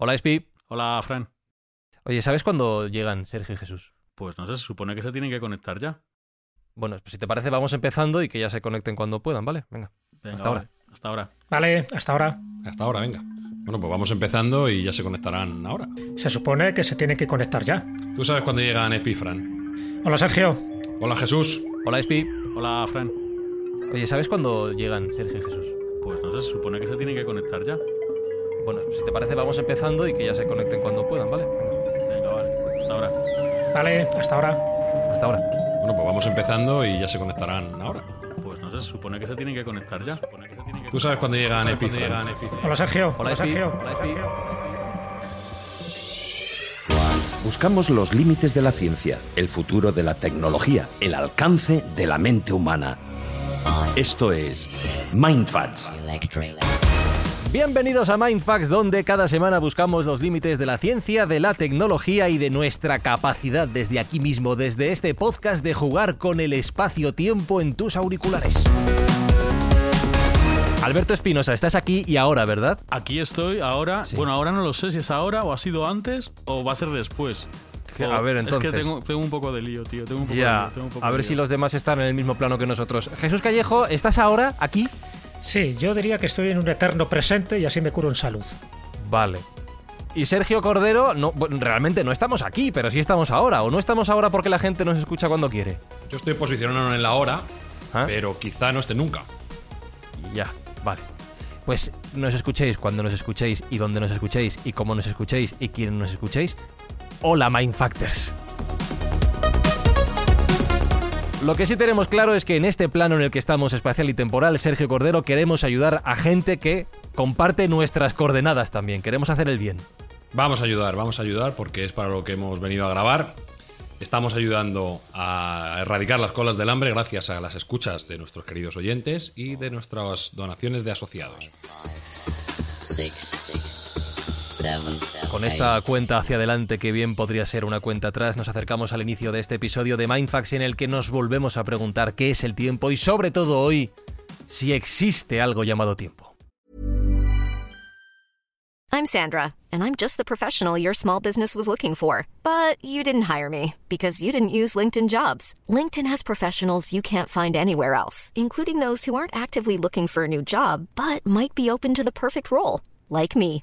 Hola, Espi. Hola, Fran. Oye, ¿sabes cuándo llegan Sergio y Jesús? Pues no sé, se supone que se tienen que conectar ya. Bueno, pues si te parece, vamos empezando y que ya se conecten cuando puedan, ¿vale? Venga. Venga, Hasta ahora. Hasta ahora. Vale, hasta ahora. Hasta ahora, venga. Bueno, pues vamos empezando y ya se conectarán ahora. Se supone que se tiene que conectar ya. ¿Tú sabes cuándo llegan Epifran? Hola, Sergio. Hola, Jesús. Hola, Espi. Hola, Fran. Oye, ¿sabes cuándo llegan Sergio y Jesús? Pues no sé, se supone que se tienen que conectar ya. Bueno, si te parece, vamos empezando y que ya se conecten cuando puedan, ¿vale? Venga. Venga, vale. Hasta ahora. Vale, hasta ahora. Hasta ahora. Bueno, pues vamos empezando y ya se conectarán ahora. Pues no sé, se supone que se tienen que conectar ya. ¿Tú sabes cuándo llegan Epifran? Hola, Sergio. Hola, Espi. Sergio. Hola, Espi. Buscamos los límites de la ciencia, el futuro de la tecnología, el alcance de la mente humana. Esto es Mindfacts. Bienvenidos a Mindfax, donde cada semana buscamos los límites de la ciencia, de la tecnología y de nuestra capacidad desde aquí mismo, desde este podcast de jugar con el espacio-tiempo en tus auriculares. Alberto Espinosa, estás aquí y ahora, ¿verdad? Aquí estoy ahora. Sí. Bueno, ahora no lo sé si es ahora o ha sido antes o va a ser después. O- a ver, Es entonces. que tengo, tengo un poco de lío, tío. Tengo un poco de Ya, lío, tengo un poco a de ver lío. si los demás están en el mismo plano que nosotros. Jesús Callejo, ¿estás ahora aquí? Sí, yo diría que estoy en un eterno presente y así me curo en salud. Vale. Y Sergio Cordero, no, bueno, realmente no estamos aquí, pero sí estamos ahora. O no estamos ahora porque la gente nos escucha cuando quiere. Yo estoy posicionado en la hora, ¿Ah? pero quizá no esté nunca. Ya, vale. Pues nos escuchéis cuando nos escuchéis y donde nos escuchéis y cómo nos escuchéis y quién nos escuchéis. Hola Mindfactors. Lo que sí tenemos claro es que en este plano en el que estamos espacial y temporal, Sergio Cordero, queremos ayudar a gente que comparte nuestras coordenadas también. Queremos hacer el bien. Vamos a ayudar, vamos a ayudar porque es para lo que hemos venido a grabar. Estamos ayudando a erradicar las colas del hambre gracias a las escuchas de nuestros queridos oyentes y de nuestras donaciones de asociados. Con esta cuenta hacia adelante, que bien podría ser una cuenta atrás, nos acercamos al inicio de este episodio de Mindfax en el que nos volvemos a preguntar qué es el tiempo y sobre todo hoy, si existe algo llamado tiempo. I'm Sandra, and I'm just the professional your small business was looking for. But you didn't hire me because you didn't use LinkedIn jobs. LinkedIn has professionals you can't find anywhere else, including those who aren't actively looking for a new job but might be open to the perfect role, like me.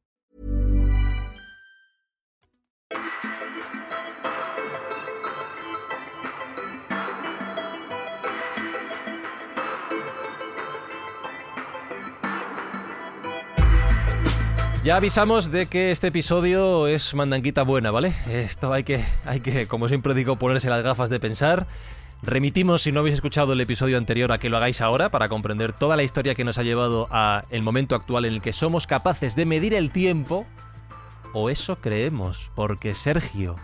Ya avisamos de que este episodio es mandanquita buena, ¿vale? Esto hay que, hay que, como siempre digo, ponerse las gafas de pensar. Remitimos, si no habéis escuchado el episodio anterior, a que lo hagáis ahora para comprender toda la historia que nos ha llevado a el momento actual en el que somos capaces de medir el tiempo. O eso creemos, porque Sergio,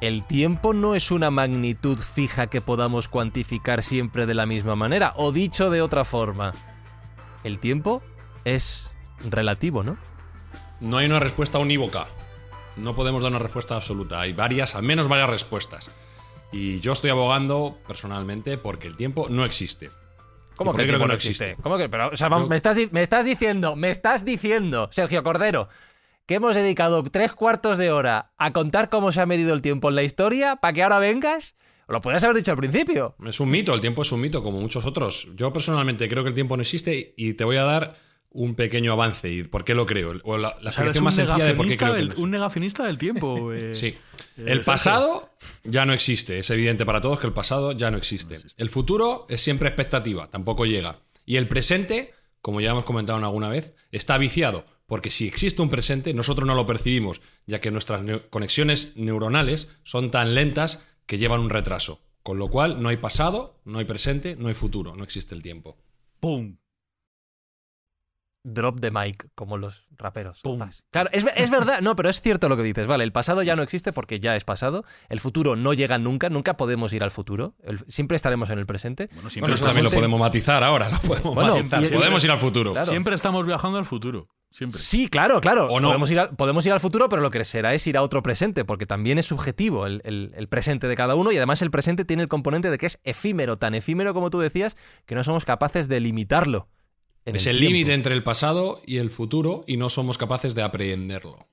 el tiempo no es una magnitud fija que podamos cuantificar siempre de la misma manera. O dicho de otra forma, el tiempo es relativo, ¿no? No hay una respuesta unívoca. No podemos dar una respuesta absoluta. Hay varias, al menos varias respuestas. Y yo estoy abogando personalmente porque el tiempo no existe. ¿Cómo ¿Y por que el creo que no existe? existe? ¿Cómo que? Pero, o sea, vamos, Yo- me, estás, me estás diciendo, me estás diciendo, Sergio Cordero, que hemos dedicado tres cuartos de hora a contar cómo se ha medido el tiempo en la historia para que ahora vengas. Lo podrías haber dicho al principio. Es un mito, el tiempo es un mito, como muchos otros. Yo personalmente creo que el tiempo no existe y te voy a dar un pequeño avance y por qué lo creo. O la, la O sea, eres explicación más sencilla de por qué creo que no un negacionista del tiempo. eh. Sí. eh, El pasado ya no existe. Es evidente para todos que el pasado ya no existe. El futuro es siempre expectativa, tampoco llega. Y el presente, como ya hemos comentado en alguna vez, está viciado, porque si existe un presente, nosotros no lo percibimos, ya que nuestras conexiones neuronales son tan lentas que llevan un retraso. Con lo cual, no hay pasado, no hay presente, no hay futuro, no existe el tiempo. ¡Pum! Drop the mic, como los raperos. Pum. Claro, es, es verdad, no, pero es cierto lo que dices. Vale, el pasado ya no existe porque ya es pasado. El futuro no llega nunca, nunca podemos ir al futuro. El- siempre estaremos en el presente. Bueno, siempre, Bueno, eso también lo podemos matizar ahora, lo podemos Bueno, matizar. y- Podemos ir al futuro. Claro. siempre estamos viajando al futuro. Siempre. Sí, claro, claro. O no. podemos, ir al, podemos ir al futuro, pero lo que será es ir a otro presente, porque también es subjetivo el, el- el presente de cada uno y además el presente tiene el componente de que es efímero, tan efímero como tú decías, que no somos capaces de limitarlo. En Es el límite entre el pasado y el futuro y no somos capaces de aprehenderlo.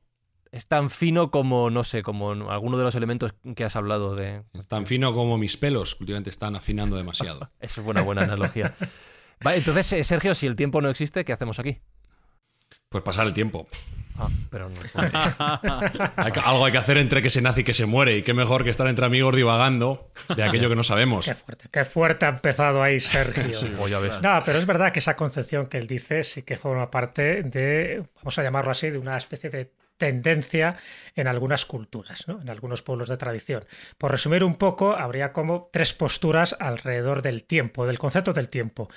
Es tan fino como, no sé, como alguno de los elementos que has hablado de... Es tan fino como mis pelos, últimamente están afinando demasiado. Eso es una buena analogía. Vale, entonces, eh, Sergio, si el tiempo no existe, ¿qué hacemos aquí? Pues pasar el tiempo. Ah, pero no. Hay que- algo hay que hacer entre que se nace y que se muere. Y qué mejor que estar entre amigos divagando de aquello que no sabemos. Qué fuerte, qué fuerte ha empezado ahí Sergio. Ya ves. No, pero es verdad que esa concepción que él dice sí que forma parte de, vamos a llamarlo así, de una especie de tendencia en algunas culturas, ¿no? en algunos pueblos de tradición. Por resumir un poco, habría como tres posturas alrededor del tiempo, del concepto del tiempo.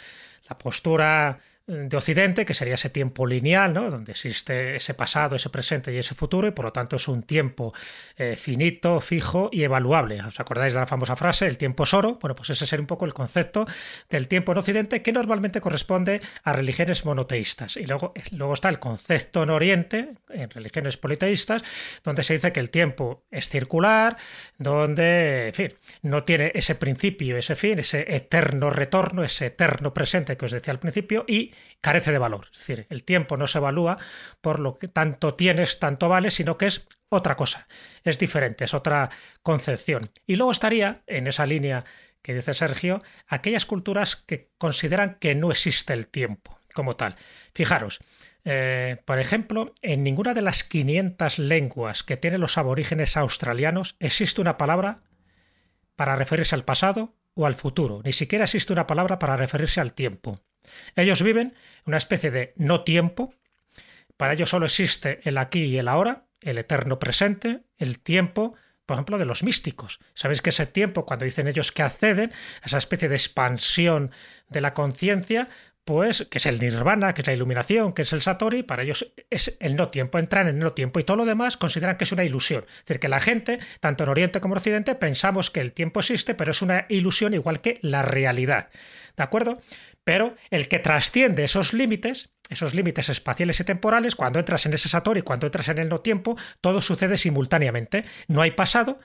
La postura de Occidente, que sería ese tiempo lineal, ¿no? donde existe ese pasado, ese presente y ese futuro, y por lo tanto es un tiempo eh, finito, fijo y evaluable. ¿Os acordáis de la famosa frase, el tiempo es oro? Bueno, pues ese sería un poco el concepto del tiempo en Occidente, que normalmente corresponde a religiones monoteístas. Y luego, luego está el concepto en Oriente, en religiones politeístas, donde se dice que el tiempo es circular, donde, en fin, no tiene ese principio, ese fin, ese eterno retorno, ese eterno presente que os decía al principio, y carece de valor. Es decir, el tiempo no se evalúa por lo que tanto tienes, tanto vale, sino que es otra cosa, es diferente, es otra concepción. Y luego estaría en esa línea que dice Sergio, aquellas culturas que consideran que no existe el tiempo como tal. Fijaros, eh, por ejemplo, en ninguna de las 500 lenguas que tienen los aborígenes australianos existe una palabra para referirse al pasado o al futuro. Ni siquiera existe una palabra para referirse al tiempo. Ellos viven una especie de no tiempo. Para ellos solo existe el aquí y el ahora, el eterno presente, el tiempo, por ejemplo, de los místicos. Sabéis que ese tiempo, cuando dicen ellos que acceden a esa especie de expansión de la conciencia, pues que es el nirvana, que es la iluminación, que es el satori, para ellos es el no tiempo, entran en el no tiempo y todo lo demás consideran que es una ilusión. Es decir, que la gente, tanto en Oriente como en Occidente, pensamos que el tiempo existe, pero es una ilusión igual que la realidad. ¿De acuerdo? Pero el que trasciende esos límites, esos límites espaciales y temporales, cuando entras en ese satori, cuando entras en el no tiempo, todo sucede simultáneamente. No hay pasado,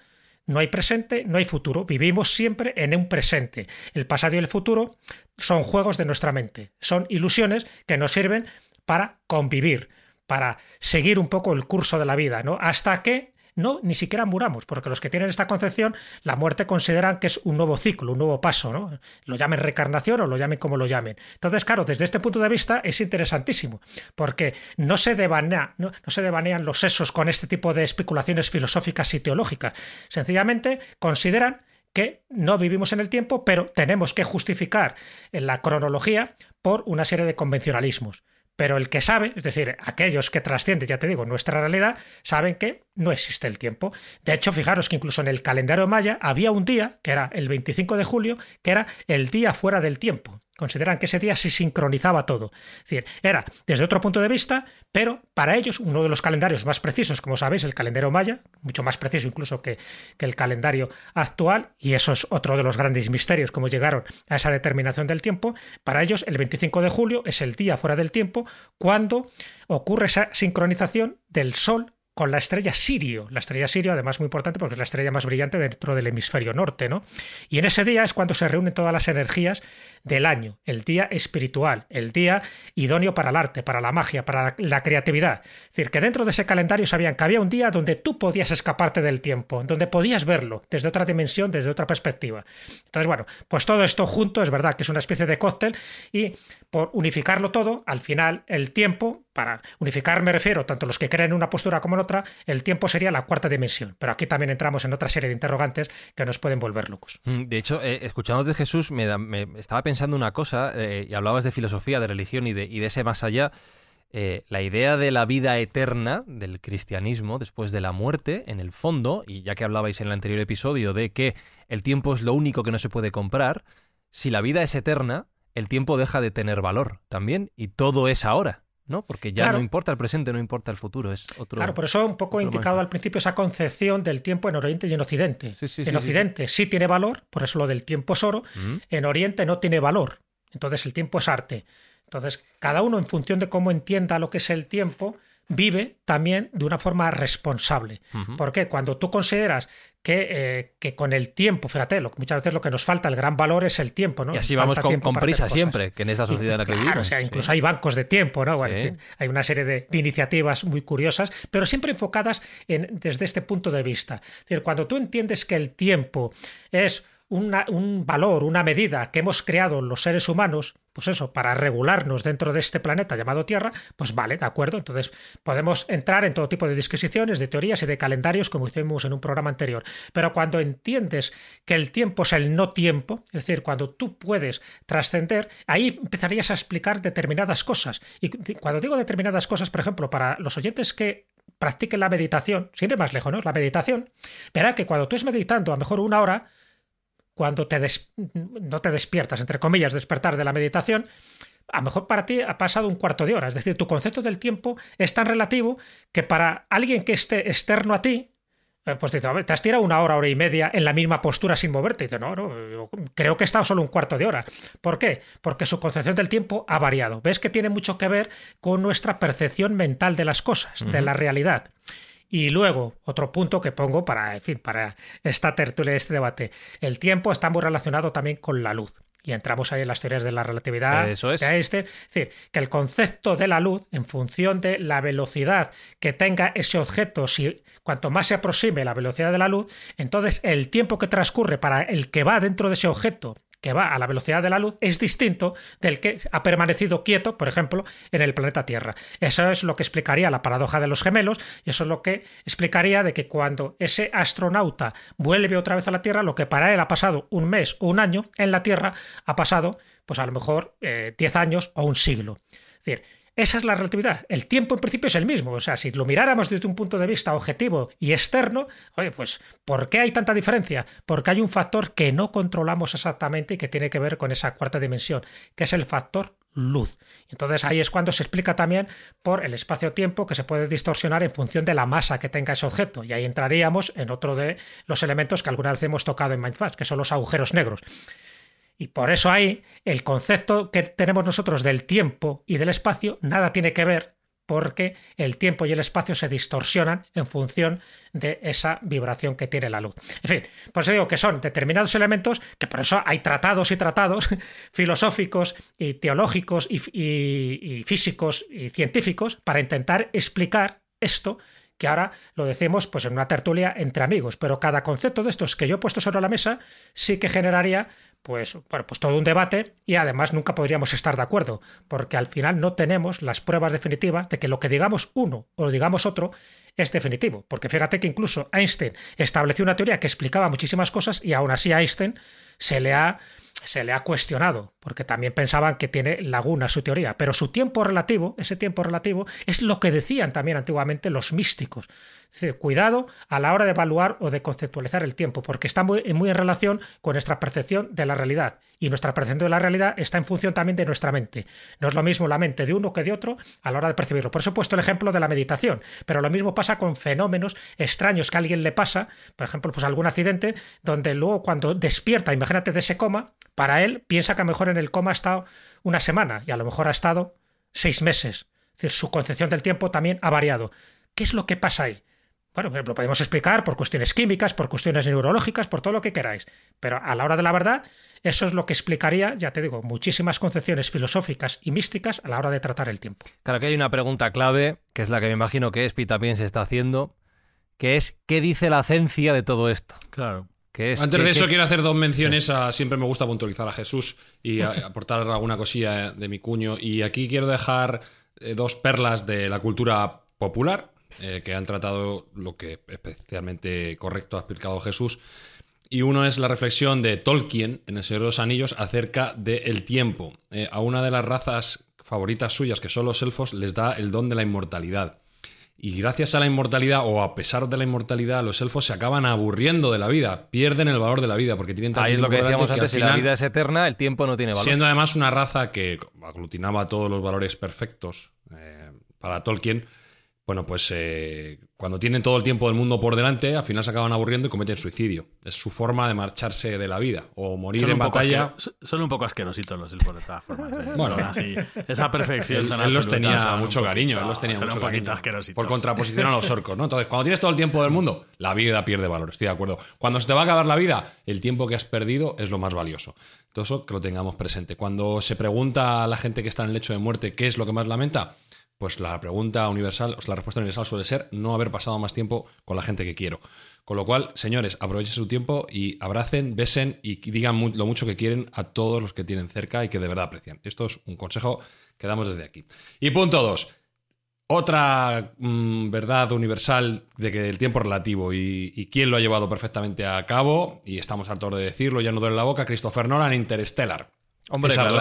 no hay presente, no hay futuro. Vivimos siempre en un presente. El pasado y el futuro son juegos de nuestra mente, son ilusiones que nos sirven para convivir, para seguir un poco el curso de la vida, ¿no? Hasta que no ni siquiera muramos, porque los que tienen esta concepción, la muerte consideran que es un nuevo ciclo, un nuevo paso, ¿no? Lo llamen reencarnación o lo llamen como lo llamen. Entonces, claro, desde este punto de vista es interesantísimo, porque no se, devanea, no, no se devanean los sesos con este tipo de especulaciones filosóficas y teológicas. Sencillamente consideran que no vivimos en el tiempo, pero tenemos que justificar la cronología por una serie de convencionalismos. Pero el que sabe, es decir, aquellos que trascienden, ya te digo, nuestra realidad, saben que no existe el tiempo. De hecho, fijaros que incluso en el calendario maya había un día, que era el 25 de julio, que era el día fuera del tiempo. Consideran que ese día se sincronizaba todo. Es decir, era desde otro punto de vista, pero para ellos uno de los calendarios más precisos, como sabéis, el calendario maya, mucho más preciso incluso que, que el calendario actual, y eso es otro de los grandes misterios, cómo llegaron a esa determinación del tiempo, para ellos el 25 de julio es el día fuera del tiempo cuando ocurre esa sincronización del Sol con la estrella Sirio. La estrella Sirio, además, muy importante porque es la estrella más brillante dentro del hemisferio norte, ¿no? Y en ese día es cuando se reúnen todas las energías del año, el día espiritual, el día idóneo para el arte, para la magia, para la creatividad. Es decir, que dentro de ese calendario sabían que había un día donde tú podías escaparte del tiempo, donde podías verlo desde otra dimensión, desde otra perspectiva. Entonces, bueno, pues todo esto junto es verdad que es una especie de cóctel y por unificarlo todo, al final el tiempo para unificar me refiero, tanto los que creen en una postura como en otra, el tiempo sería la cuarta dimensión. Pero aquí también entramos en otra serie de interrogantes que nos pueden volver locos. Mm, de hecho, eh, escuchando de Jesús, me, estaba pensando una cosa, eh, y hablabas de filosofía, de religión y de, y de ese más allá. Eh, la idea de la vida eterna del cristianismo después de la muerte, en el fondo, y ya que hablabais en el anterior episodio de que el tiempo es lo único que no se puede comprar, si la vida es eterna, el tiempo deja de tener valor también y todo es ahora. ¿No? Porque ya no importa el presente, no importa el futuro, es otro. Claro, por eso un poco indicado al principio esa concepción del tiempo en Oriente y en Occidente. en Occidente sí, tiene valor, por eso lo del tiempo es oro, en Oriente no tiene valor. Entonces el tiempo es arte. Entonces, cada uno en función de cómo entienda lo que es el tiempo, vive también de una forma responsable. Porque cuando tú consideras que, eh, que, con el tiempo, fíjate, lo, muchas veces lo que nos falta, el gran valor es el tiempo, ¿no? Y así vamos con, prisa siempre, que en esta sociedad en la que claro, O sea, incluso hay bancos de tiempo, ¿no? hay una serie de, iniciativas muy curiosas, pero siempre enfocadas en, desde este punto de vista. Es decir, cuando tú entiendes que el tiempo es un valor, una medida que hemos creado los seres humanos, pues eso, para regularnos dentro de este planeta llamado Tierra, pues vale, de acuerdo. Entonces podemos entrar en todo tipo de disquisiciones, de teorías y de calendarios, como hicimos en un programa anterior. Pero cuando entiendes que el tiempo es el no tiempo, es decir, cuando tú puedes trascender, ahí empezarías a explicar determinadas cosas. Y cuando digo determinadas cosas, por ejemplo, para los oyentes que practiquen la meditación, sin ir más lejos, ¿no? La meditación, verá que cuando tú es meditando a lo mejor una hora, cuando te no te despiertas, entre comillas, despertar de la meditación, a lo mejor para ti ha pasado un cuarto de hora. Es decir, tu concepto del tiempo es tan relativo que para alguien que esté externo a ti, eh, pues te, te has tirado una hora, hora y media en la misma postura sin moverte. Y dice, no, no, creo que he estado solo un cuarto de hora. ¿Por qué? Porque su concepción del tiempo ha variado. ¿Ves que tiene mucho que ver con nuestra percepción mental de las cosas, de la realidad? Y luego, otro punto que pongo para, en fin, para esta tertulia, este debate. El tiempo está muy relacionado también con la luz. Y entramos ahí en las teorías de la relatividad Eso es. de Einstein. Es decir, que el concepto de la luz, en función de la velocidad que tenga ese objeto, si cuanto más se aproxime la velocidad de la luz, entonces el tiempo que transcurre para el que va dentro de ese objeto que va a la velocidad de la luz es distinto del que ha permanecido quieto, por ejemplo, en el planeta Tierra. Eso es lo que explicaría la paradoja de los gemelos y eso es lo que explicaría de que cuando ese astronauta vuelve otra vez a la Tierra, lo que para él ha pasado un mes o un año, en la Tierra ha pasado, pues a lo mejor, 10 eh, años o un siglo. Es decir, esa es la relatividad. El tiempo en principio es el mismo. O sea, si lo miráramos desde un punto de vista objetivo y externo, oye, pues ¿por qué hay tanta diferencia? Porque hay un factor que no controlamos exactamente y que tiene que ver con esa cuarta dimensión, que es el factor luz. Entonces ahí es cuando se explica también por el espacio-tiempo que se puede distorsionar en función de la masa que tenga ese objeto. Y ahí entraríamos en otro de los elementos que alguna vez hemos tocado en Mindfast, que son los agujeros negros. Y por eso ahí el concepto que tenemos nosotros del tiempo y del espacio nada tiene que ver porque el tiempo y el espacio se distorsionan en función de esa vibración que tiene la luz. En fin, por eso digo que son determinados elementos que por eso hay tratados y tratados filosóficos y teológicos y, y físicos y científicos para intentar explicar esto que ahora lo decimos pues en una tertulia entre amigos, pero cada concepto de estos que yo he puesto sobre la mesa sí que generaría pues, bueno, pues todo un debate y además nunca podríamos estar de acuerdo, porque al final no tenemos las pruebas definitivas de que lo que digamos uno o digamos otro es definitivo. Porque fíjate que incluso Einstein estableció una teoría que explicaba muchísimas cosas y aún así a Einstein se le ha se le ha cuestionado, porque también pensaban que tiene laguna su teoría, pero su tiempo relativo, ese tiempo relativo, es lo que decían también antiguamente los místicos. Es decir, cuidado a la hora de evaluar o de conceptualizar el tiempo, porque está muy, en relación con nuestra percepción de la realidad. Y nuestra percepción de la realidad está en función también de nuestra mente. No es lo mismo la mente de uno que de otro a la hora de percibirlo. Por eso he puesto el ejemplo de la meditación, pero lo mismo pasa con fenómenos extraños que a alguien le pasa, por ejemplo, pues algún accidente, donde luego cuando despierta, imagínate de ese coma, para él piensa que a lo mejor en el coma ha estado una semana y a lo mejor ha estado seis meses. Es decir, su concepción del tiempo también ha variado. ¿Qué es lo que pasa ahí? Bueno, lo podemos explicar por cuestiones químicas, por cuestiones neurológicas, por todo lo que queráis. Pero a la hora de la verdad, eso es lo que explicaría, ya te digo, muchísimas concepciones filosóficas y místicas a la hora de tratar el tiempo. Claro que hay una pregunta clave, que es la que me imagino que Espi también se está haciendo, que es ¿qué dice la ciencia de todo esto? Claro. Que es, Antes que- de eso que- quiero hacer dos menciones a siempre me gusta puntualizar a Jesús y a- aportar alguna cosilla de mi cuño y aquí quiero dejar eh, dos perlas de la cultura popular eh, que han tratado lo que especialmente correcto ha explicado Jesús y uno es la reflexión de Tolkien en El Señor de los Anillos acerca del tiempo. Eh, a una de las razas favoritas suyas, que son los elfos, les da el don de la inmortalidad. Y gracias a la inmortalidad, o a pesar de la inmortalidad, los elfos se acaban aburriendo de la vida, pierden el valor de la vida, porque tienen tanto Ahí es lo que decíamos antes, que si la vida es eterna, el tiempo no tiene valor. Siendo además una raza que aglutinaba todos los valores perfectos eh, para Tolkien, bueno, pues eh, cuando tienen todo el tiempo del mundo por delante, al final se acaban aburriendo y cometen suicidio. Es su forma de marcharse de la vida, o morir Son en batalla. son un poco asquerositos los elfos de todas formas. ¿eh? Bueno. así, esa perfección Él, tan él los tenía mucho cariño, poquito- él los tenía son mucho un poquito cariño. asquerositos. Por contraposición a los orcos, ¿no? Entonces, cuando tienes todo el tiempo del mundo, la vida pierde valor, estoy de acuerdo. Cuando se te va a acabar la vida, el tiempo que has perdido es lo más valioso. Todo eso que lo tengamos presente. Cuando se pregunta a la gente que está en el lecho de muerte qué es lo que más lamenta, pues la pregunta universal, o sea, la respuesta universal suele ser no haber pasado más tiempo con la gente que quiero. Con lo cual, señores, aprovechen su tiempo y abracen, besen y digan lo mucho que quieren a todos los que tienen cerca y que de verdad aprecian. Esto es un consejo que damos desde aquí. Y punto dos. Otra mm, verdad universal de que el tiempo es relativo y, y quién lo ha llevado perfectamente a cabo, y estamos hartos de decirlo, ya no duele la boca, Christopher Nolan, Interstellar. Hombre, esa, claro.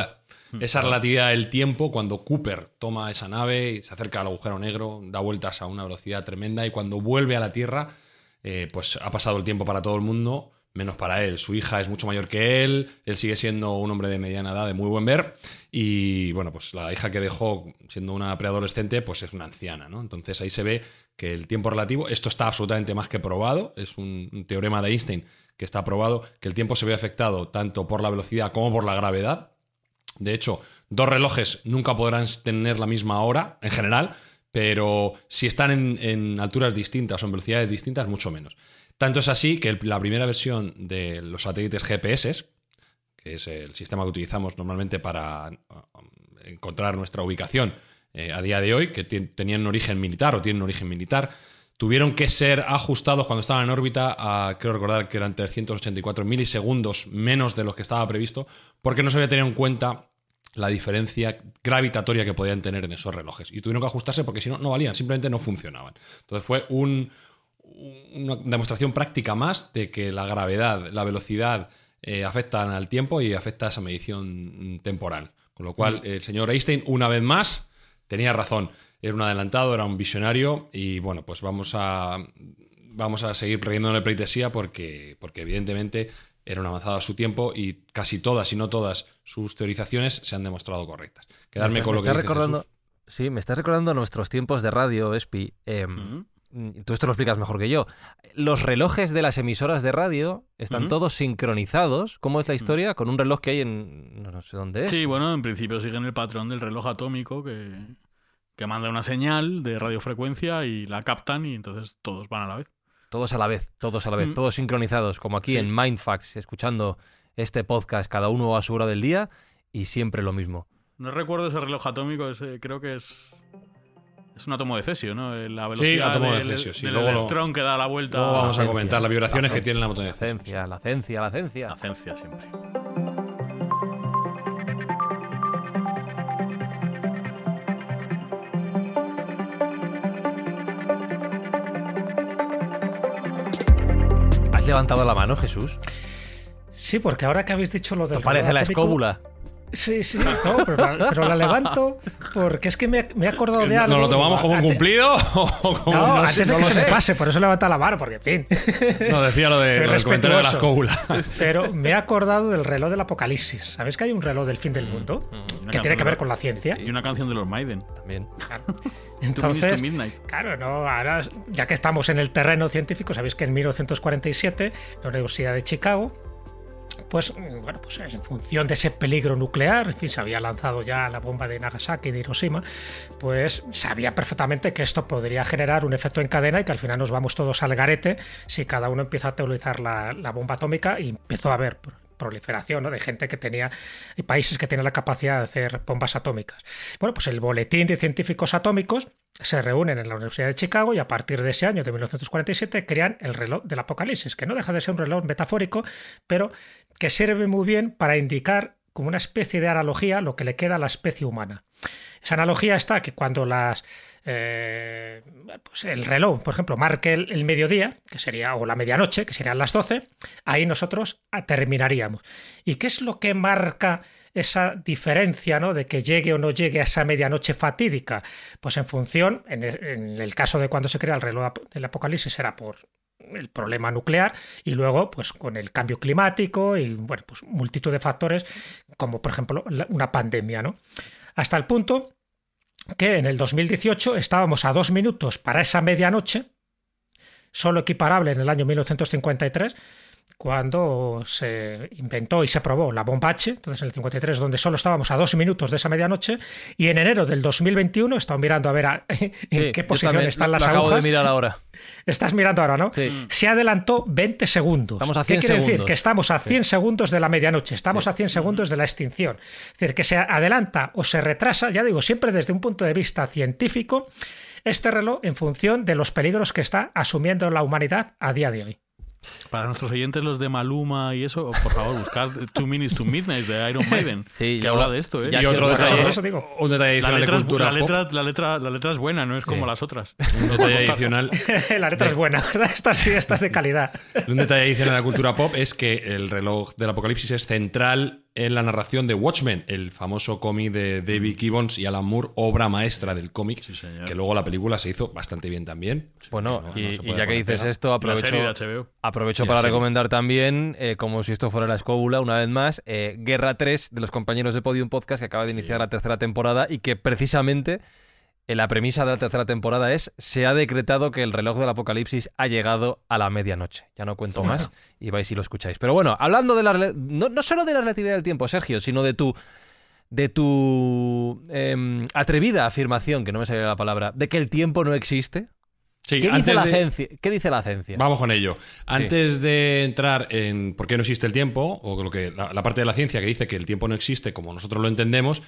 rela- esa relatividad del tiempo, cuando Cooper toma esa nave y se acerca al agujero negro, da vueltas a una velocidad tremenda y cuando vuelve a la Tierra, eh, pues ha pasado el tiempo para todo el mundo, menos para él. Su hija es mucho mayor que él, él sigue siendo un hombre de mediana edad, de muy buen ver, y bueno, pues la hija que dejó siendo una preadolescente, pues es una anciana, ¿no? Entonces ahí se ve que el tiempo relativo, esto está absolutamente más que probado, es un, un teorema de Einstein que está probado, que el tiempo se ve afectado tanto por la velocidad como por la gravedad. De hecho, dos relojes nunca podrán tener la misma hora en general, pero si están en, en alturas distintas o en velocidades distintas, mucho menos. Tanto es así que la primera versión de los satélites GPS, que es el sistema que utilizamos normalmente para um, encontrar nuestra ubicación eh, a día de hoy, que tenían un origen militar o tienen un origen militar, tuvieron que ser ajustados cuando estaban en órbita a, creo recordar que eran 384 milisegundos menos de lo que estaba previsto, porque no se había tenido en cuenta la diferencia gravitatoria que podían tener en esos relojes. Y tuvieron que ajustarse porque si no, no valían, simplemente no funcionaban. Entonces fue un, una demostración práctica más de que la gravedad, la velocidad eh, afectan al tiempo y afecta a esa medición mm, temporal. Con lo cual, el señor Einstein, una vez más, tenía razón. Era un adelantado, era un visionario y bueno, pues vamos a, vamos a seguir de pleitesía porque, porque evidentemente era un avanzado a su tiempo y casi todas, y no todas, sus teorizaciones se han demostrado correctas. Quedarme estás- con lo me que estás dice recordando, Jesús. Sí, me estás recordando nuestros tiempos de radio, Espi. Eh, Tú esto lo explicas mejor que yo. Los relojes de las emisoras de radio están todos sincronizados. ¿Cómo es la historia? Con un reloj que hay en... no sé dónde es. Sí, bueno, en principio siguen el patrón del reloj atómico que, que manda una señal de radiofrecuencia y la captan y entonces todos van a la vez. Todos a la vez, todos a la vez, Mm. todos sincronizados, como aquí Sí. en Mindfax, escuchando este podcast, cada uno a su hora del día y siempre lo mismo. No recuerdo ese reloj atómico, ese- creo que es es un átomo de cesio, ¿no? Eh, La velocidad átomo de del, cesio, sí. del Luego lo- que da la vuelta. Luego vamos a comentar las vibraciones La que tiene la La de ciencia. ciencia, la ciencia, la ciencia. La ciencia siempre. ¿Has levantado la mano, Jesús? Sí, porque ahora que habéis dicho lo del Esto parece la escóbula. Sí, sí, no, pero, la, pero la levanto porque es que me, me he acordado de algo. ¿Nos lo tomamos como un cumplido? o como- No, no sé, antes de no que lo se me pase, por eso levanta la mano, porque en fin. No, decía lo, de, lo del comentario de la respetuoso. escóbula. Pero me he acordado del reloj del apocalipsis. ¿Sabéis que hay un reloj del fin Mm, del mundo? Una Que tiene que ver de- con la ciencia. Y una canción de los Maiden. También. Entonces, to Midnight. claro, no, ahora, ya que estamos en el terreno científico, sabéis que en 1947, la Universidad de Chicago, pues, mm, bueno, pues en función de ese peligro nuclear, en fin, se había lanzado ya la bomba de Nagasaki y de Hiroshima, pues sabía perfectamente que esto podría generar un efecto en cadena y que al final nos vamos todos al garete si cada uno empieza a utilizar la, bomba atómica y empezó a haber pro- proliferación de gente que tenía y países que tenían la capacidad de hacer bombas atómicas. Bueno, pues el boletín de científicos atómicos se reúnen en la Universidad de Chicago y a partir de ese año, de 1947, crean el reloj del apocalipsis, que no deja de ser un reloj metafórico, pero que sirve muy bien para indicar como una especie de analogía lo que le queda a la especie humana. Esa analogía está que cuando las eh, pues el reloj, por ejemplo, marque el, mediodía, que sería, o la medianoche, que serían las 12, ahí nosotros terminaríamos. ¿Y qué es lo que marca esa diferencia ¿no? de que llegue o no llegue a esa medianoche fatídica? Pues en función, en el, caso de cuando se crea el reloj del apocalipsis, será por el problema nuclear y luego pues con el cambio climático y bueno pues multitud de factores como por ejemplo una pandemia no hasta el punto que en el 2018 estábamos a dos minutos para esa medianoche, solo equiparable en el año 1953, cuando se inventó y se probó la bomba H, entonces en el 53, donde solo estábamos a dos minutos de esa medianoche, y en enero del 2021, he estado mirando a ver en qué posición están las agujas. Acabo de mirar ahora. Estás mirando ahora, ¿no? Se adelantó 20 segundos. Estamos a 100 ¿Qué quiere decir? Que estamos a 100 segundos de la medianoche, estamos a 100 segundos de la extinción. Es decir, que se adelanta o se retrasa, ya digo, siempre desde un punto de vista científico, este reloj en función de los peligros que está asumiendo la humanidad a día de hoy. Para nuestros oyentes, los de Maluma y eso, por favor, buscad Two Minutes to Midnight de Iron Maiden. Sí, que habla de esto, ¿eh? y otro detalle, eso digo. un detalle la letra, de cultura la letra, la letra, la letra es buena, no es como las otras. Un detalle adicional. la letra es buena, ¿verdad? Estas sí, estas de calidad. un detalle adicional de la cultura pop es que el reloj del apocalipsis es central en la narración de Watchmen, el famoso cómic de David Gibbons y Alan Moore, obra maestra del cómic, que luego la película se hizo bastante bien también. Bueno, y, ya que dices esto, aprovecho, aprovecho para recomendar también, eh, como si esto fuera la escóbula, una vez más, eh, Guerra 3 de los compañeros de Podium Podcast, que acaba de iniciar la tercera temporada y que precisamente la premisa de la tercera temporada es se ha decretado que el reloj del apocalipsis ha llegado a la medianoche. Ya no cuento más y vais y lo escucháis. Pero bueno, hablando de la no, no solo de la relatividad del tiempo, Sergio, sino de tu de tu em, atrevida afirmación, que no me salía la palabra, de que el tiempo no existe. Sí, ¿Qué, dice la ciencia? ¿Qué dice la ciencia? Vamos con ello. Antes de entrar en por qué no existe el tiempo, o lo que la, parte de la ciencia que dice que el tiempo no existe como nosotros lo entendemos,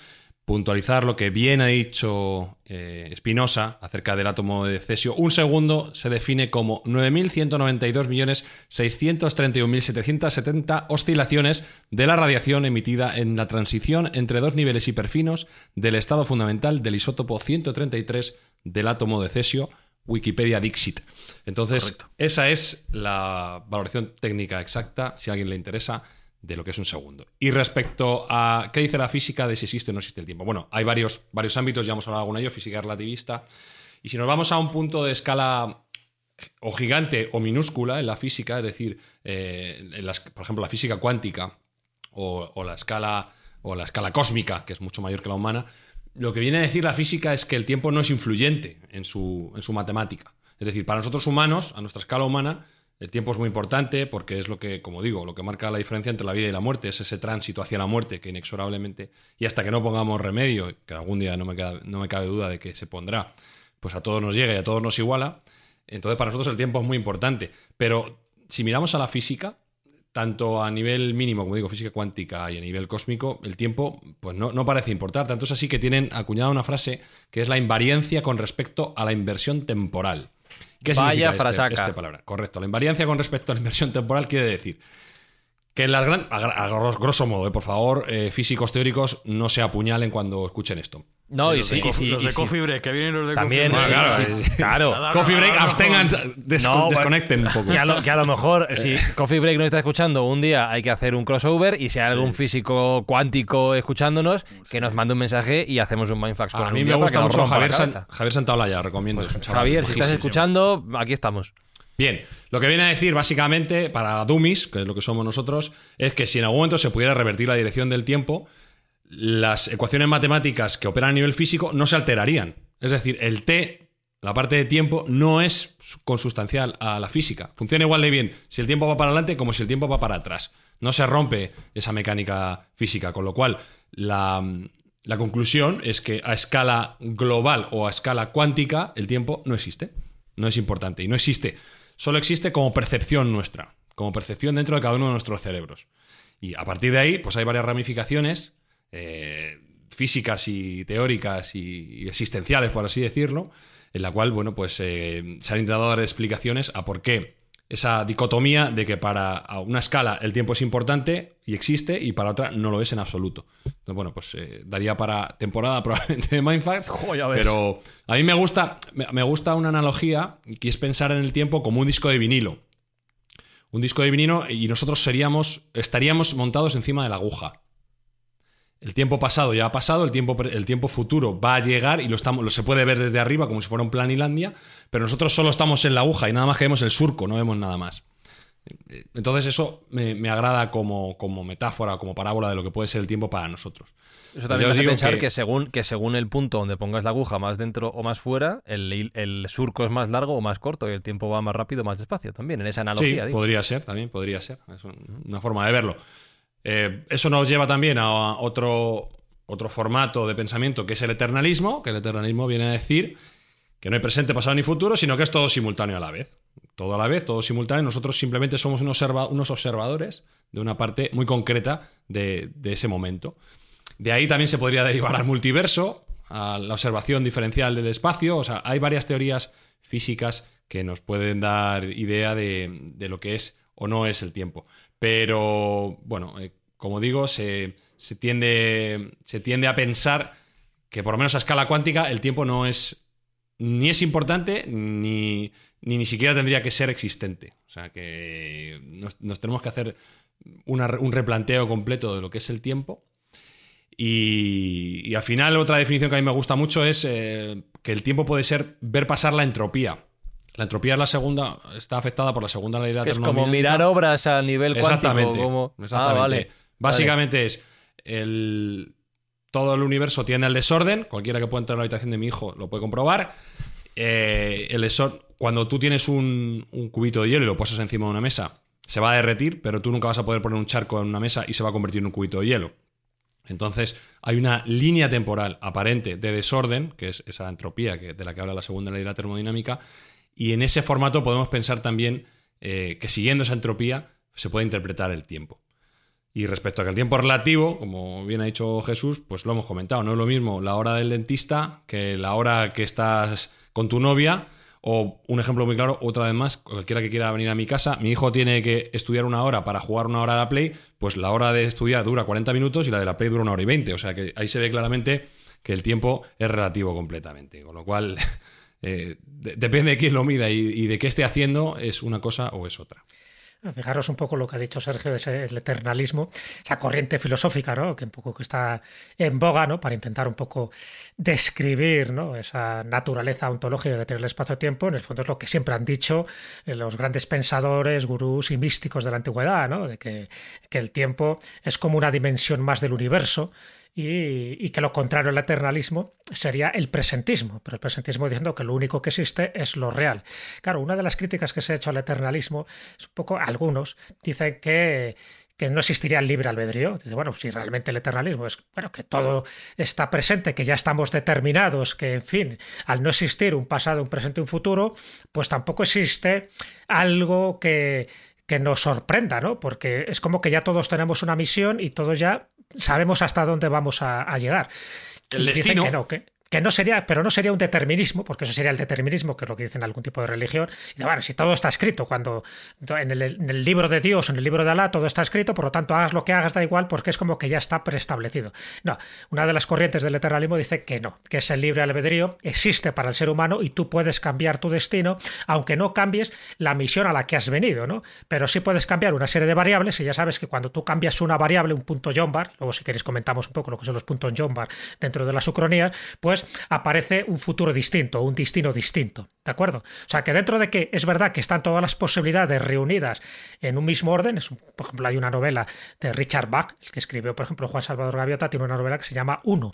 puntualizar lo que bien ha dicho eh, Spinoza acerca del átomo de cesio. Un segundo se define como 9.192.631.770 oscilaciones de la radiación emitida en la transición entre dos niveles hiperfinos del estado fundamental del isótopo 133 del átomo de cesio. Wikipedia Dixit. Entonces, esa es la valoración técnica exacta, si a alguien le interesa de lo que es un segundo. Y respecto a qué dice la física de si existe o no existe el tiempo. Bueno, hay varios, varios ámbitos, ya hemos hablado con ellos, física relativista. Y si nos vamos a un punto de escala o gigante o minúscula en la física, es decir, eh, por ejemplo, la física cuántica o, la escala, o la escala cósmica, que es mucho mayor que la humana, lo que viene a decir la física es que el tiempo no es influyente en su, en su matemática. Es decir, para nosotros humanos, a nuestra escala humana, el tiempo es muy importante porque es lo que, como digo, lo que marca la diferencia entre la vida y la muerte, es ese tránsito hacia la muerte que inexorablemente, y hasta que no pongamos remedio, que algún día no me, no me cabe duda de que se pondrá, pues a todos nos llega y a todos nos iguala. Entonces para nosotros el tiempo es muy importante. Pero si miramos a la física, tanto a nivel mínimo, como digo, física cuántica y a nivel cósmico, el tiempo pues no, no, parece importar. Tanto es así que tienen acuñada una frase que es la invariancia con respecto a la inversión temporal. ¿Qué Vaya significa este, palabra? Correcto. La invariancia con respecto a la inversión temporal quiere decir que en las gran, a, grosso modo, eh, por favor, eh, físicos teóricos no se apuñalen cuando escuchen esto. No, y, los, sí, de, los de Coffee Break, que vienen los de También, Coffee Break. claro. claro. Coffee Break, abstengan, desconecten un poco. Que a, lo, mejor, si Coffee Break no está escuchando, un día hay que hacer un crossover y si hay algún físico cuántico escuchándonos, que nos mande un mensaje y hacemos un Mindfax A mí me gusta mucho Javier, Javier Santaolalla, recomiendo. Pues, Javier, si estás escuchando, aquí estamos. Bien, lo que viene a decir básicamente para Dummies, que es lo que somos nosotros, es que si en algún momento se pudiera revertir la dirección del tiempo, las ecuaciones matemáticas que operan a nivel físico no se alterarían. Es decir, el t, la parte de tiempo, no es consustancial a la física. Funciona igual de bien si el tiempo va para adelante como si el tiempo va para atrás. No se rompe esa mecánica física, con lo cual la, la conclusión es que a escala global o a escala cuántica el tiempo no existe. No es importante y no existe solo existe como percepción nuestra, como percepción dentro de cada uno de nuestros cerebros. Y a partir de ahí, pues hay varias ramificaciones eh, físicas y teóricas y, existenciales, por así decirlo, en la cual, bueno, pues eh, se han intentado dar explicaciones a por qué esa dicotomía de que para una escala el tiempo es importante y existe y para otra no lo es en absoluto. Entonces, bueno, pues eh, daría para temporada probablemente de Mindfacts, pero a mí me gusta, me gusta una analogía que es pensar en el tiempo como un disco de vinilo. Un disco de vinilo y nosotros seríamos, estaríamos montados encima de la aguja. El tiempo pasado ya ha pasado, el tiempo, el tiempo futuro va a llegar y lo, estamos, lo se puede ver desde arriba como si fuera un planilandia, pero nosotros solo estamos en la aguja y nada más que vemos el surco, no vemos nada más. Entonces eso me, agrada como, como, metáfora, como parábola de lo que puede ser el tiempo para nosotros. Eso también me hace pensar que... según, que según el punto donde pongas la aguja, más dentro o más fuera, el, el, surco es más largo o más corto y el tiempo va más rápido o más despacio también, en esa analogía. Sí, podría ser, también podría ser. Es una forma de verlo. Eh, eso nos lleva también a otro, otro formato de pensamiento que es el eternalismo, que el eternalismo viene a decir que no hay presente, pasado ni futuro, sino que es todo simultáneo a la vez. Todo a la vez, todo simultáneo. Nosotros simplemente somos unos, observadores de una parte muy concreta de, ese momento. De ahí también se podría derivar al multiverso, a la observación diferencial del espacio. O sea, hay varias teorías físicas que nos pueden dar idea de, de lo que es o no es el tiempo. Pero, bueno, eh, como digo, se, tiende, se tiende a pensar que por lo menos a escala cuántica el tiempo no es ni es importante ni, ni, siquiera tendría que ser existente. O sea que nos, tenemos que hacer un replanteo completo de lo que es el tiempo. Y, al final otra definición que a mí me gusta mucho es eh, que el tiempo puede ser ver pasar la entropía. La entropía es la segunda, está afectada por la segunda ley de la Es como mirar obras a nivel cuántico. Exactamente. Como... Ah, Básicamente es el, todo el universo tiene el desorden. Cualquiera que pueda entrar a la habitación de mi hijo lo puede comprobar. Eh, el cuando tú tienes un, un, cubito de hielo y lo posas encima de una mesa, se va a derretir, pero tú nunca vas a poder poner un charco en una mesa y se va a convertir en un cubito de hielo. Entonces, hay una línea temporal aparente de desorden, que es esa entropía que, de la que habla la segunda ley de la termodinámica, y en ese formato podemos pensar también eh, que siguiendo esa entropía se puede interpretar el tiempo. Y respecto a que el tiempo relativo, como bien ha dicho Jesús, pues lo hemos comentado, no es lo mismo la hora del dentista que la hora que estás con tu novia. O un ejemplo muy claro, otra vez más, cualquiera que quiera venir a mi casa, mi hijo tiene que estudiar una hora para jugar una hora a la Play, pues la hora de estudiar dura 40 minutos y la de la Play dura una hora y 20. O sea que ahí se ve claramente que el tiempo es relativo completamente. Con lo cual, Eh, depende de quién lo mida y, de qué esté haciendo, es una cosa o es otra. Fijaros un poco lo que ha dicho Sergio de el eternalismo, esa corriente filosófica, ¿no? Que un poco que está en boga, ¿no? Para intentar un poco describir, ¿no? Esa naturaleza ontológica que tiene el espacio-tiempo. En el fondo es lo que siempre han dicho eh, los grandes pensadores, gurús y místicos de la antigüedad, ¿no? De que el tiempo es como una dimensión más del universo y, que lo contrario al eternalismo sería el presentismo, pero el presentismo diciendo que lo único que existe es lo real. Claro, una de las críticas que se ha hecho al eternalismo es un poco, algunos dicen que, que no existiría el libre albedrío. Dice, bueno, si realmente el eternalismo es bueno, que todo está presente, que ya estamos determinados, que en fin, al no existir un pasado, un presente, un futuro, pues tampoco existe algo que, que nos sorprenda, ¿no? Porque es como que ya todos tenemos una misión y todos ya sabemos hasta dónde vamos a, llegar. El destino. que no, que, que no sería, pero no sería un determinismo, porque eso sería el determinismo, que es lo que dicen algún tipo de religión. Y bueno, si todo está escrito, cuando en el, libro de Dios, en el libro de Alá, todo está escrito, por lo tanto hagas lo que hagas, da igual, porque es como que ya está preestablecido. No, una de las corrientes del eternalismo dice que no, que es el libre albedrío, existe para el ser humano y tú puedes cambiar tu destino, aunque no cambies la misión a la que has venido, ¿no? Pero sí puedes cambiar una serie de variables, y ya sabes que cuando tú cambias una variable, un punto John bar, luego si queréis comentamos un poco lo que son los puntos John bar dentro de las ucronías, pues aparece un futuro distinto, un destino distinto. ¿De acuerdo? O sea, que dentro de que es verdad que están todas las posibilidades reunidas en un mismo orden, es por ejemplo, hay una novela de Richard Bach, el que escribió, por ejemplo, Juan Salvador Gaviota, tiene una novela que se llama Uno.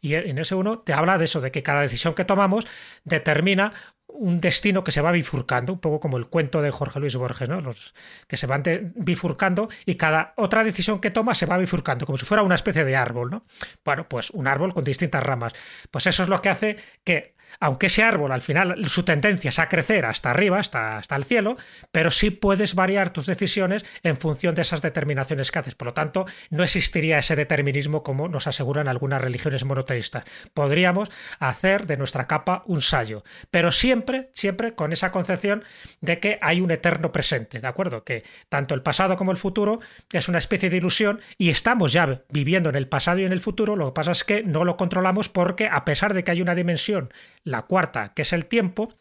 Y en ese uno te habla de eso, de que cada decisión que tomamos determina un destino que se va bifurcando, un poco como el cuento de Jorge Luis Borges, ¿no? Los que se van bifurcando y cada otra decisión que toma se va bifurcando, como si fuera una especie de árbol, ¿no? Bueno, pues un árbol con distintas ramas. Pues eso es lo que hace que aunque ese árbol al final su tendencia es a crecer hasta arriba, hasta, hasta el cielo, pero sí puedes variar tus decisiones en función de esas determinaciones que haces. Por lo tanto, no existiría ese determinismo como nos aseguran algunas religiones monoteístas. Podríamos hacer de nuestra capa un sallo, pero siempre, siempre con esa concepción de que hay un eterno presente, ¿de acuerdo? Que tanto el pasado como el futuro es una especie de ilusión y estamos ya viviendo en el pasado y en el futuro, lo que pasa es que no lo controlamos porque a pesar de que hay una dimensión la cuarta, que es el tiempo,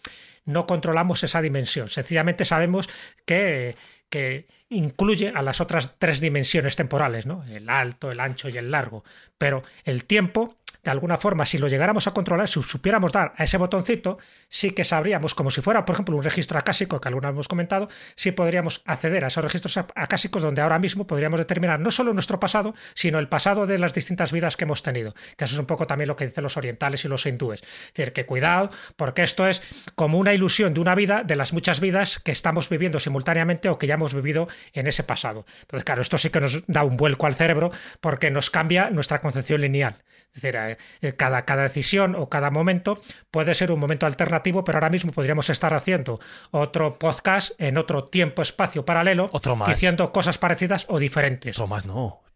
no controlamos esa dimensión. Sencillamente sabemos que, que incluye a las otras tres dimensiones temporales, ¿no? El alto, el ancho y el largo. Pero el tiempo de alguna forma, si lo llegáramos a controlar, si supiéramos dar a ese botoncito, sí que sabríamos, como si fuera, por ejemplo, un registro acásico que alguna hemos comentado, sí podríamos acceder a esos registros acásicos donde ahora mismo podríamos determinar no solo nuestro pasado, sino el pasado de las distintas vidas que hemos tenido. Que eso es un poco también lo que dicen los orientales y los hindúes. Es decir, que cuidado, porque esto es como una ilusión de una vida, de las muchas vidas que estamos viviendo simultáneamente o que ya hemos vivido en ese pasado. Entonces, claro, esto sí que nos da un vuelco al cerebro porque nos cambia nuestra concepción lineal. Es decir, eh, cada, cada decisión o cada momento puede ser un momento alternativo, pero ahora mismo podríamos estar haciendo otro podcast en otro tiempo-espacio paralelo, diciendo cosas parecidas o diferentes. Otro más no.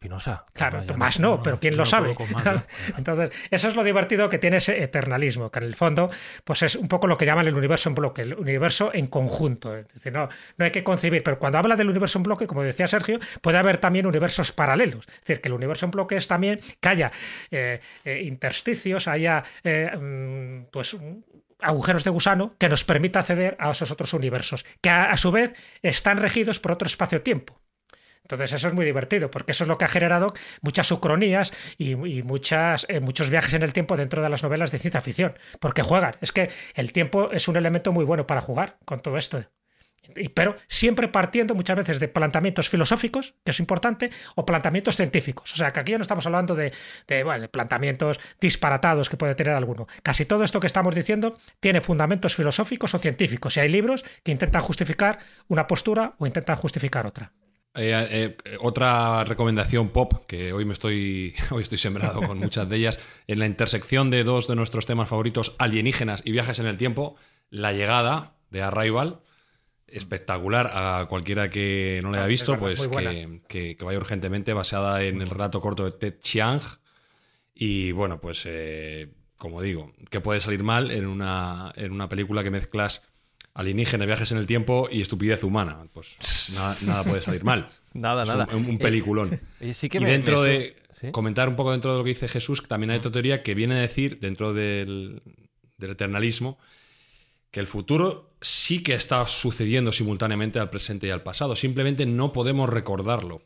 Claro, más no, pero ¿quién lo sabe? Entonces, eso es lo divertido que tiene ese eternalismo, que en el fondo pues es un poco lo que llaman el universo en bloque, el universo en conjunto. Es decir, no, no hay que concebir, pero cuando habla del universo en bloque, como decía Sergio, puede haber también universos paralelos. Es decir, que el universo en bloque es también que haya eh, eh, intersticios, haya eh, mm, pues agujeros de gusano que nos permita acceder a esos otros universos, que a su vez están regidos por otro espacio-tiempo. Entonces eso es muy divertido, porque eso es lo que ha generado muchas ucronías y, muchas, eh, muchos viajes en el tiempo dentro de las novelas de ciencia ficción, porque juegan. Es que el tiempo es un elemento muy bueno para jugar con todo esto. Pero siempre partiendo muchas veces de planteamientos filosóficos, que es importante, o planteamientos científicos. O sea, que aquí no estamos hablando de, de planteamientos disparatados que puede tener alguno. Casi todo esto que estamos diciendo tiene fundamentos filosóficos o científicos. Y hay libros que intentan justificar una postura o intentan justificar otra. Eh, eh, otra recomendación pop, que hoy me estoy, hoy estoy sembrado con muchas de ellas, en la intersección de dos de nuestros temas favoritos, alienígenas y viajes en el tiempo, La llegada de Arrival, espectacular a cualquiera que no la haya visto, pues que, vaya urgentemente, basada en el relato corto de Ted Chiang. Y bueno, pues eh, como digo, que puede salir mal en una, en una película que mezclas alienígena, viajes en el tiempo y estupidez humana. Pues nada, puede salir mal. nada, nada. Un, peliculón. y dentro de. Comentar un poco dentro de lo que dice Jesús, que también hay otra teoría que viene a decir, dentro del, eternalismo, que el futuro sí que está sucediendo simultáneamente al presente y al pasado. Simplemente no podemos recordarlo.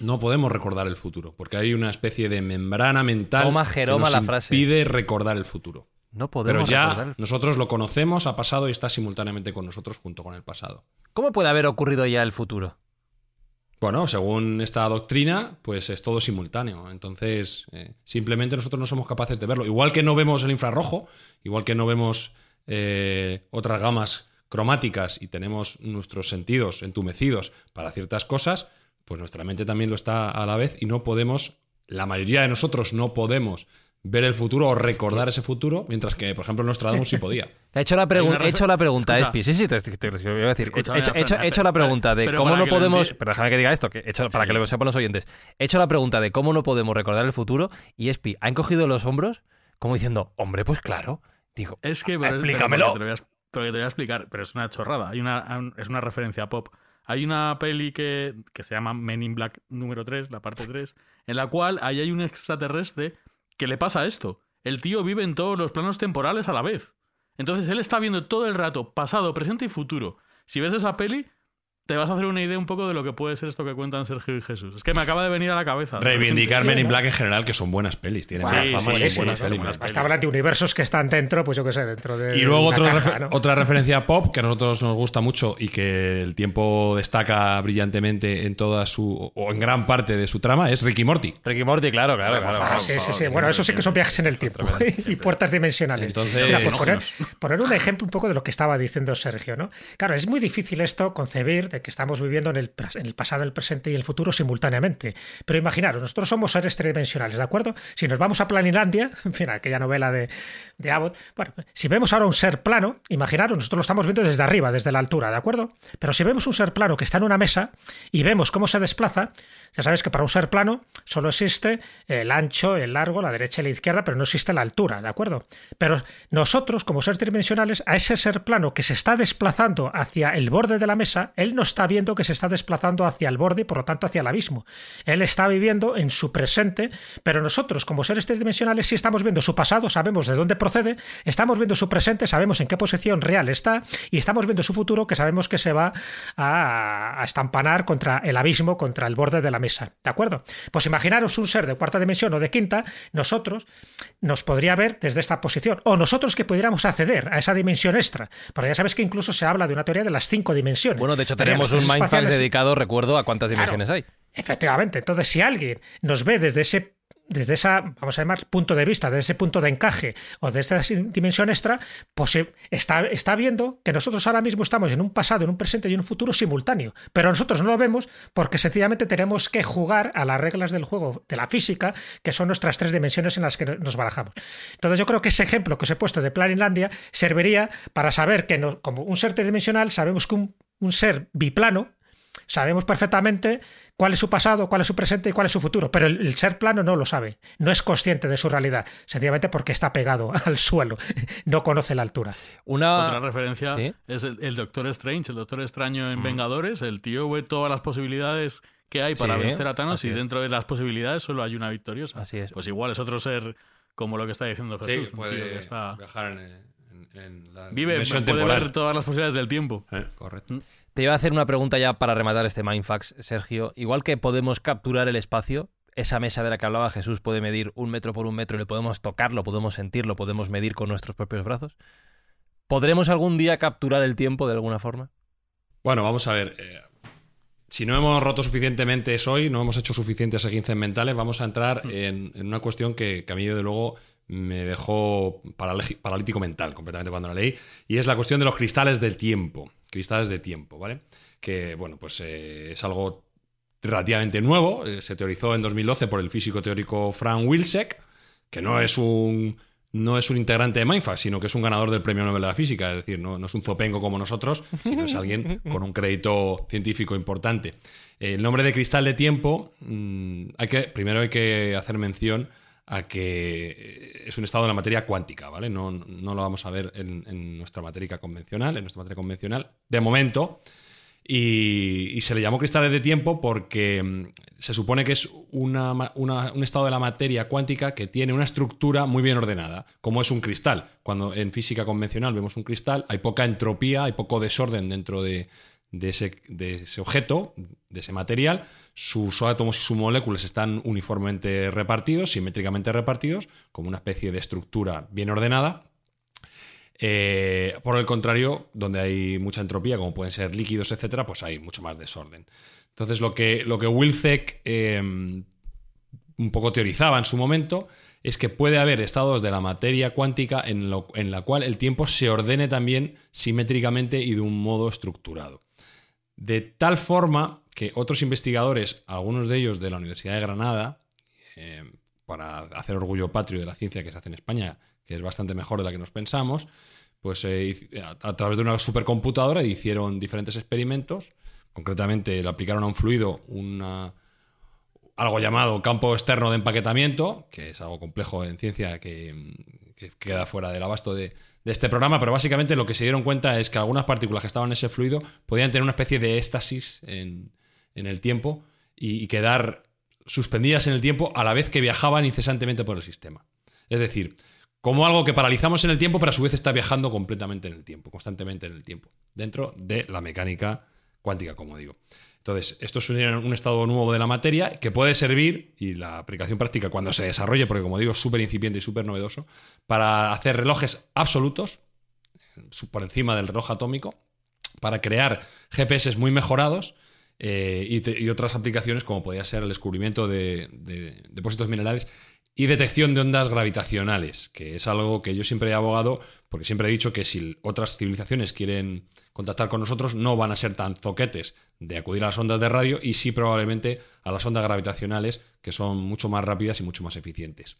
No podemos recordar el futuro, porque hay una especie de membrana mental que nos la frase. impide recordar el futuro. No podemos Pero ya nosotros lo conocemos, ha pasado y está simultáneamente con nosotros junto con el pasado. ¿Cómo puede haber ocurrido ya el futuro? Bueno, según esta doctrina, pues es todo simultáneo. Entonces, eh, simplemente nosotros no somos capaces de verlo. Igual que no vemos el infrarrojo, igual que no vemos eh, otras gamas cromáticas y tenemos nuestros sentidos entumecidos para ciertas cosas, pues nuestra mente también lo está a la vez y no podemos, la mayoría de nosotros no podemos ver el futuro o recordar ese futuro, mientras que, por ejemplo, Nostradamus sí podía. He hecho la, he hecho la pregunta, Espi. Sí, sí, te, voy a decir. He hecho, la pregunta de cómo no podemos. Pero déjame que diga esto, que hecho, para que lo sepan los oyentes. He hecho la pregunta de cómo no podemos recordar el futuro y Espi ha encogido los hombros como diciendo, hombre, pues claro. Digo, es que, explícamelo. Pero, que te voy a explicar, pero es una chorrada. Hay una, es una referencia pop. Hay una peli que, que se llama Men in Black número 3, la parte 3, en la cual ahí hay un extraterrestre ¿Qué le pasa esto? El tío vive en todos los planos temporales a la vez. Entonces él está viendo todo el rato, pasado, presente y futuro. Si ves esa peli, te vas a hacer una idea un poco de lo que puede ser esto que cuentan Sergio y Jesús. Es que me acaba de venir a la cabeza. Reivindicar Men in Black en general, que son buenas pelis. Tienen fama sí, buenas pelis. Hasta hablar de universos que están dentro, pues yo qué sé, dentro de. Y luego otra referencia pop que a nosotros nos gusta mucho y que el tiempo destaca brillantemente en toda su. o en gran parte de su trama es Ricky Morty. Ricky Morty, claro, claro. claro, ah, sí, sí, sí. Bueno, eso sí que son viajes en el tiempo y puertas dimensionales. Entonces. poner, poner un ejemplo un poco de lo que estaba diciendo Sergio, ¿no? Claro, es muy difícil esto concebir de que estamos viviendo en el, en el pasado, el presente y el futuro simultáneamente. Pero imaginaros, nosotros somos seres tridimensionales, ¿de acuerdo? Si nos vamos a Planilandia, en fin, aquella novela de, de Abbott, bueno, si vemos ahora un ser plano, imaginaros, nosotros lo estamos viendo desde arriba, desde la altura, ¿de acuerdo? Pero si vemos un ser plano que está en una mesa y vemos cómo se desplaza, ya sabes que para un ser plano solo existe el ancho, el largo, la derecha y la izquierda, pero no existe la altura, ¿de acuerdo? Pero nosotros, como seres tridimensionales, a ese ser plano que se está desplazando hacia el borde de la mesa, él no está viendo que se está desplazando hacia el borde y por lo tanto hacia el abismo. Él está viviendo en su presente, pero nosotros, como seres tridimensionales, sí estamos viendo su pasado, sabemos de dónde procede, estamos viendo su presente, sabemos en qué posición real está y estamos viendo su futuro que sabemos que se va a, a estampanar contra el abismo, contra el borde de la mesa. ¿De acuerdo? Pues imaginaros un ser de cuarta dimensión o de quinta, nosotros nos podría ver desde esta posición, o nosotros que pudiéramos acceder a esa dimensión extra. Porque ya sabes que incluso se habla de una teoría de las cinco dimensiones. Bueno, de hecho tenemos un Mindfacts dedicado, recuerdo, a cuántas dimensiones hay. Efectivamente. Entonces, si alguien nos ve desde ese desde esa, vamos a llamar, punto de vista, desde ese punto de encaje o de esta dimensión extra, pues eh, está, está viendo que nosotros ahora mismo estamos en un pasado, en un presente y en un futuro simultáneo. Pero nosotros no lo vemos porque sencillamente tenemos que jugar a las reglas del juego de la física, que son nuestras tres dimensiones en las que nos barajamos. Entonces yo creo que ese ejemplo que os he puesto de Planinlandia serviría para saber que como un ser tridimensional sabemos que un ser biplano, Sabemos perfectamente cuál es su pasado, cuál es su presente y cuál es su futuro, pero el, ser plano no lo sabe, no es consciente de su realidad, sencillamente porque está pegado al suelo, no conoce la altura. Una otra referencia es el, Doctor Strange, el Doctor Extraño en mm. Vengadores, el tío ve todas las posibilidades que hay para vencer a Thanos y dentro de las posibilidades solo hay una victoriosa. Así es. Pues igual es otro ser como lo que está diciendo Jesús, puede está... viajar en, la Vive, puede ver todas las posibilidades del tiempo. Eh, correcto. Te iba a hacer una pregunta ya para rematar este Mindfax, Sergio. Igual que podemos capturar el espacio, esa mesa de la que hablaba Jesús puede medir un metro por un metro y le podemos tocarlo, podemos sentirlo, podemos medir con nuestros propios brazos. ¿Podremos algún día capturar el tiempo de alguna forma? Bueno, vamos a ver. Eh, si no hemos roto suficientemente eso hoy, no hemos hecho suficientes esguinces mentales, vamos a entrar mm. en, una cuestión que, que, a mí, de luego, me dejó paralítico mental completamente cuando la leí, y es la cuestión de los cristales del tiempo cristales de tiempo, ¿vale? Que, bueno, pues eh, es algo relativamente nuevo, eh, se teorizó en 2012 por el físico teórico Frank Wilczek, que no es un no es un integrante de Mindfax, sino que es un ganador del Premio Nobel de la Física, es decir, no, es un zopengo como nosotros, sino es alguien con un crédito científico importante. El nombre de cristal de tiempo, mm, hay que, primero hay que hacer mención a que es un estado de la materia cuántica, ¿vale? No, lo vamos a ver en, nuestra materia convencional, en nuestra materia convencional, de momento. Y, se le llamó cristales de tiempo porque mm, se supone que es un estado de la materia cuántica que tiene una estructura muy bien ordenada, como es un cristal. Cuando en física convencional vemos un cristal, hay poca entropía, hay poco desorden dentro de, de ese, objeto, de ese material, sus átomos y sus moléculas están uniformemente repartidos, simétricamente repartidos, como una especie de estructura bien ordenada. Eh, por el contrario, donde hay mucha entropía, como pueden ser líquidos, etcétera, pues hay mucho más desorden. Entonces, lo que, lo que Wilczek eh, un poco teorizaba en su momento es que puede haber estados de la materia cuántica en, en la cual el tiempo se ordene también simétricamente y de un modo estructurado de tal forma que otros investigadores, algunos de ellos de la Universidad de Granada, eh, para hacer orgullo patrio de la ciencia que se hace en España, que es bastante mejor de la que nos pensamos, pues eh, a, través de una supercomputadora hicieron diferentes experimentos, concretamente le aplicaron a un fluido algo llamado campo externo de empaquetamiento, que es algo complejo en ciencia que queda fuera del abasto de, de este programa, pero básicamente lo que se dieron cuenta es que algunas partículas que estaban en ese fluido podían tener una especie de éxtasis en, el tiempo y, quedar suspendidas en el tiempo a la vez que viajaban incesantemente por el sistema. Es decir, como algo que paralizamos en el tiempo, pero a su vez está viajando completamente en el tiempo, constantemente en el tiempo, dentro de la mecánica cuántica, como digo. Entonces, esto es un estado nuevo de la materia que puede servir, y la aplicación práctica cuando se desarrolle, porque como digo, es súper incipiente y súper novedoso, para hacer relojes absolutos, por encima del reloj atómico, para crear GPS muy mejorados eh, y, otras aplicaciones como podría ser el descubrimiento de, depósitos minerales y detección de ondas gravitacionales, que es algo que yo siempre he abogado, porque siempre he dicho que si otras civilizaciones quieren contactar con nosotros, no van a ser tan zoquetes de acudir a las ondas de radio y sí probablemente a las ondas gravitacionales, que son mucho más rápidas y mucho más eficientes.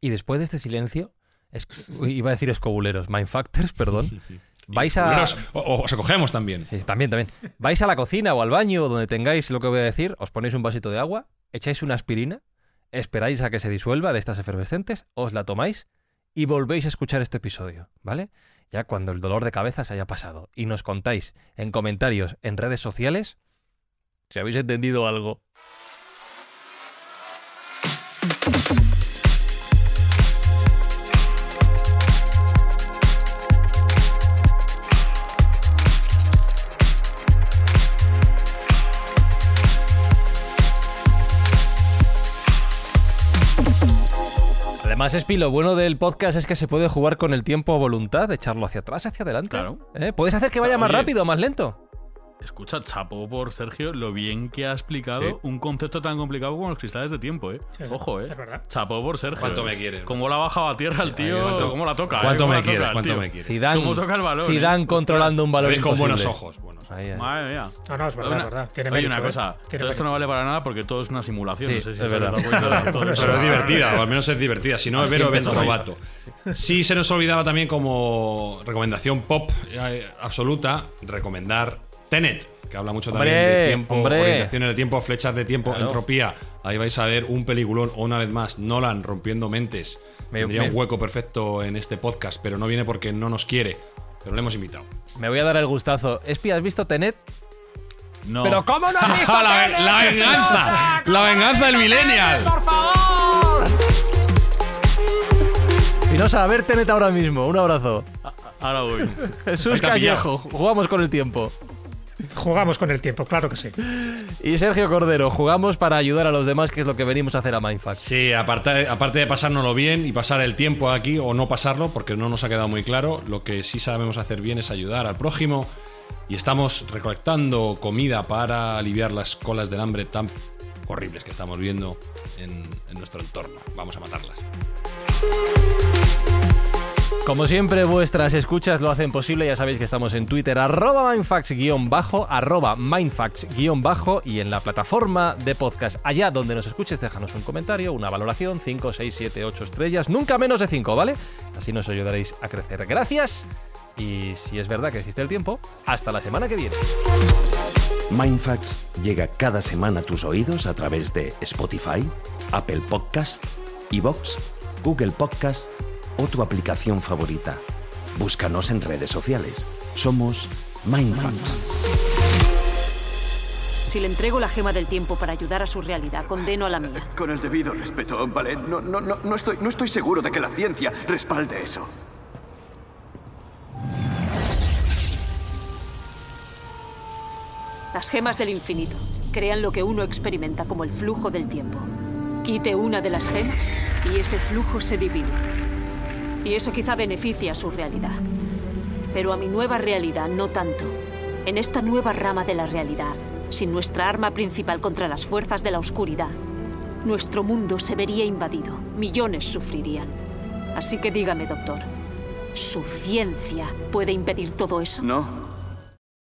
Y después de este silencio, iba a decir escobuleros, mindfactors, perdón. Vais a. O, os cogemos también. Sí, también, también. Vais a la cocina o al baño, donde tengáis lo que voy a decir, os ponéis un vasito de agua, echáis una aspirina, esperáis a que se disuelva de estas efervescentes, os la tomáis y volvéis a escuchar este episodio, ¿vale? Ya cuando el dolor de cabeza se haya pasado. Y nos contáis en comentarios, en redes sociales, si habéis entendido algo. Además, Espi, lo bueno del podcast es que se puede jugar con el tiempo a voluntad, echarlo hacia atrás, hacia adelante. Claro. ¿Eh? Puedes hacer que vaya más rápido o más lento. Escucha, chapo por Sergio, lo bien que ha explicado un concepto tan complicado como los cristales de tiempo, ¿eh? Ojo, ¿eh? Es verdad. Chapo por Sergio. ¿Cuánto eh. me quieres? ¿Cómo la ha bajado a tierra el tío? ¿Cuánto- ¿Cómo la toca? eh? ¿Cuánto ¿Cómo me la toca quiere? el ¿Cuánto me quiere? Zidane, ¿Cómo toca el balón, Zidane eh? controlando un balón con buenos ojos. buenos. Ahí, ahí. Madre mía. No, no, es verdad, Una- es verdad. Tiene Oye, mérito, una ¿eh? cosa. Tiene todo esto no vale para nada porque todo es una simulación. Sí, no sé si es verdad. Pero es divertida, o al menos es divertida. Si no, Así Vero empezó. Robato. Sí, se nos olvidaba también como recomendación pop eh, absoluta, recomendar Tenet, que habla mucho también de tiempo, hombre. orientación en el tiempo, flechas de tiempo, Claro. entropía. Ahí vais a ver un peliculón, o una vez más, Nolan rompiendo mentes. Me- Tendría me- un hueco perfecto en este podcast, pero no viene porque no nos quiere. Pero le hemos invitado. Me voy a dar el gustazo. Espi, ¿has visto Tenet? No. Pero ¿cómo no has visto la, Tenet? la venganza! ¡La venganza del millennial! Pinoza, a ver Tenet ahora mismo. Un abrazo. Ahora voy. Jesús Callejo, jugamos con el tiempo. Jugamos con el tiempo, claro que sí. Y Sergio Cordero, jugamos para ayudar a los demás, que es lo que venimos a hacer a Mindfax. Sí, aparte, aparte de pasárnoslo bien y pasar el tiempo aquí o no pasarlo, porque no nos ha quedado muy claro, lo que sí sabemos hacer bien es ayudar al prójimo y estamos recolectando comida para aliviar las colas del hambre tan horribles que estamos viendo en, en nuestro entorno. Vamos a matarlas. Como siempre, vuestras escuchas lo hacen posible. Ya sabéis que estamos en Twitter, arroba mindfax-bajo, arroba mindfax-bajo y en la plataforma de podcast. Allá donde nos escuches, déjanos un comentario, una valoración, 5, 6, 7, 8 estrellas, nunca menos de 5, ¿vale? Así nos ayudaréis a crecer. Gracias. Y si es verdad que existe el tiempo, hasta la semana que viene. Mindfacts llega cada semana a tus oídos a través de Spotify, Apple Podcast, Evox, Google Podcast o tu aplicación favorita. Búscanos en redes sociales. Somos Mindfacts. Si le entrego la gema del tiempo para ayudar a su realidad, condeno a la mía. Con el debido respeto, vale, no, no, no, no, estoy, no estoy seguro de que la ciencia respalde eso. Las gemas del infinito crean lo que uno experimenta como el flujo del tiempo. Quite una de las gemas y ese flujo se divide. Y eso quizá beneficia a su realidad. Pero a mi nueva realidad no tanto. En esta nueva rama de la realidad, sin nuestra arma principal contra las fuerzas de la oscuridad, nuestro mundo se vería invadido. Millones sufrirían. Así que dígame, doctor, ¿su ciencia puede impedir todo eso? No,